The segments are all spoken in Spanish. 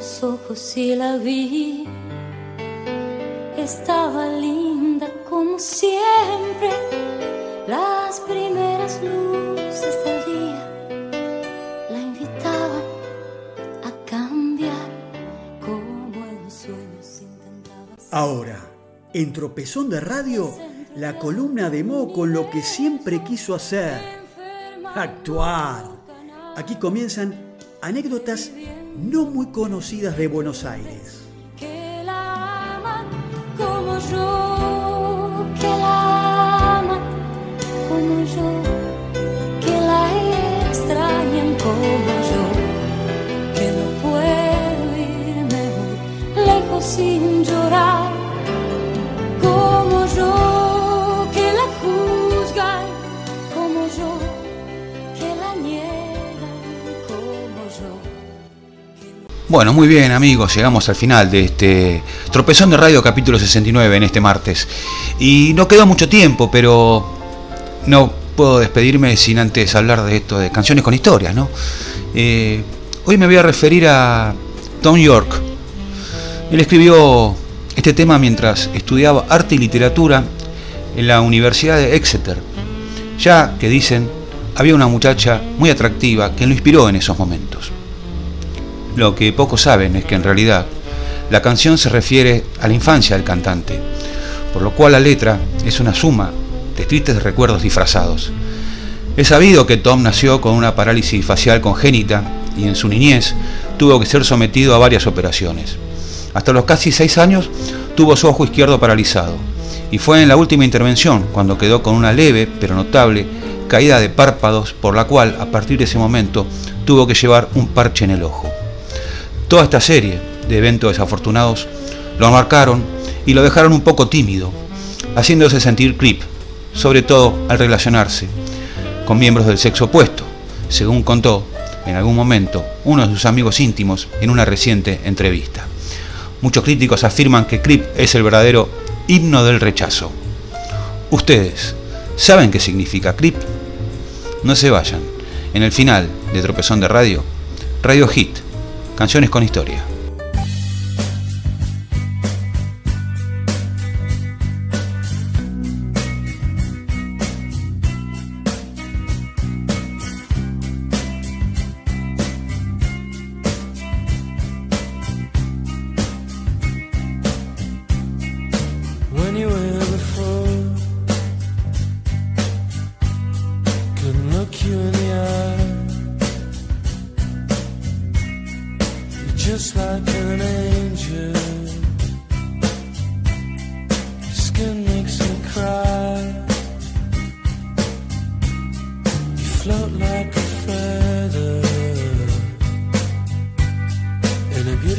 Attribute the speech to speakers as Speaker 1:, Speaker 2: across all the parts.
Speaker 1: los ojos y la vi. Estaba linda como siempre, las primeras luces del día la invitaban a cambiar como el sueño se intentaba.
Speaker 2: Ahora, en Tropezón de Radio, la columna de Mo con lo que siempre quiso hacer, actuar. Aquí comienzan anécdotas no muy conocidas de Buenos Aires.
Speaker 1: Que la aman como yo, que la aman como yo, que la extrañan como yo, que no puedo irme lejos sin llorar,
Speaker 3: Bueno, muy bien amigos, llegamos al final de este Tropezón de Radio capítulo 69 en este martes. Y no quedó mucho tiempo, pero no puedo despedirme sin antes hablar de esto, de canciones con historias, ¿no? Eh, hoy me voy a referir a Tom York. Él escribió este tema mientras estudiaba arte y literatura en la Universidad de Exeter. Ya que dicen, había una muchacha muy atractiva que lo inspiró en esos momentos. Lo que pocos saben es que en realidad la canción se refiere a la infancia del cantante, por lo cual la letra es una suma de tristes recuerdos disfrazados. Es sabido que Tom nació con una parálisis facial congénita y en su niñez tuvo que ser sometido a varias operaciones. Hasta los casi seis años tuvo su ojo izquierdo paralizado y fue en la última intervención cuando quedó con una leve pero notable caída de párpados por la cual a partir de ese momento tuvo que llevar un parche en el ojo. Toda esta serie de eventos desafortunados lo marcaron y lo dejaron un poco tímido, haciéndose sentir creep, sobre todo al relacionarse con miembros del sexo opuesto, según contó en algún momento uno de sus amigos íntimos en una reciente entrevista. Muchos críticos afirman que creep es el verdadero himno del rechazo. ¿Ustedes saben qué significa creep? No se vayan. En el final de Tropezón de Radio, Radio Hit Canciones con historia.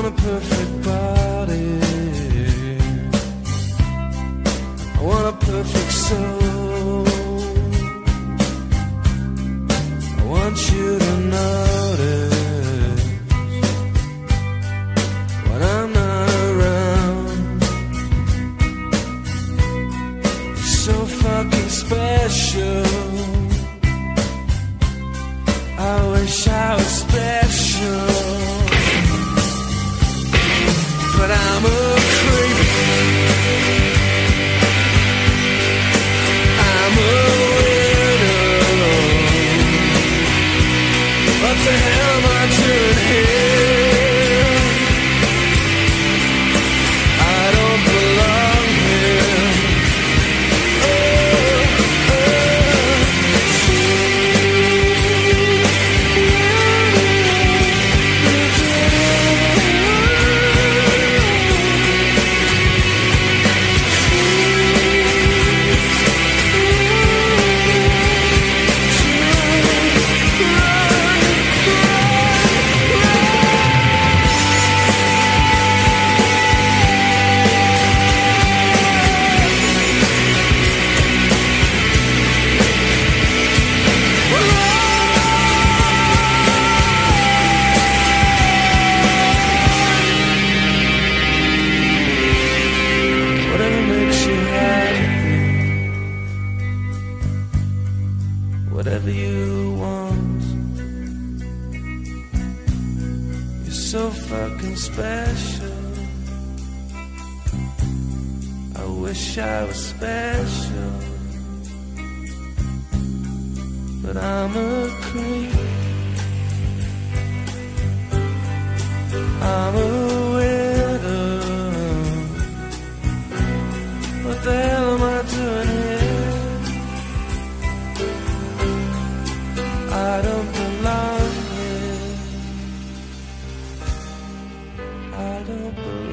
Speaker 4: I want a perfect body. I want a perfect soul. whatever you want. You're so fucking special. I wish I was special, but I'm a creep. I'm a up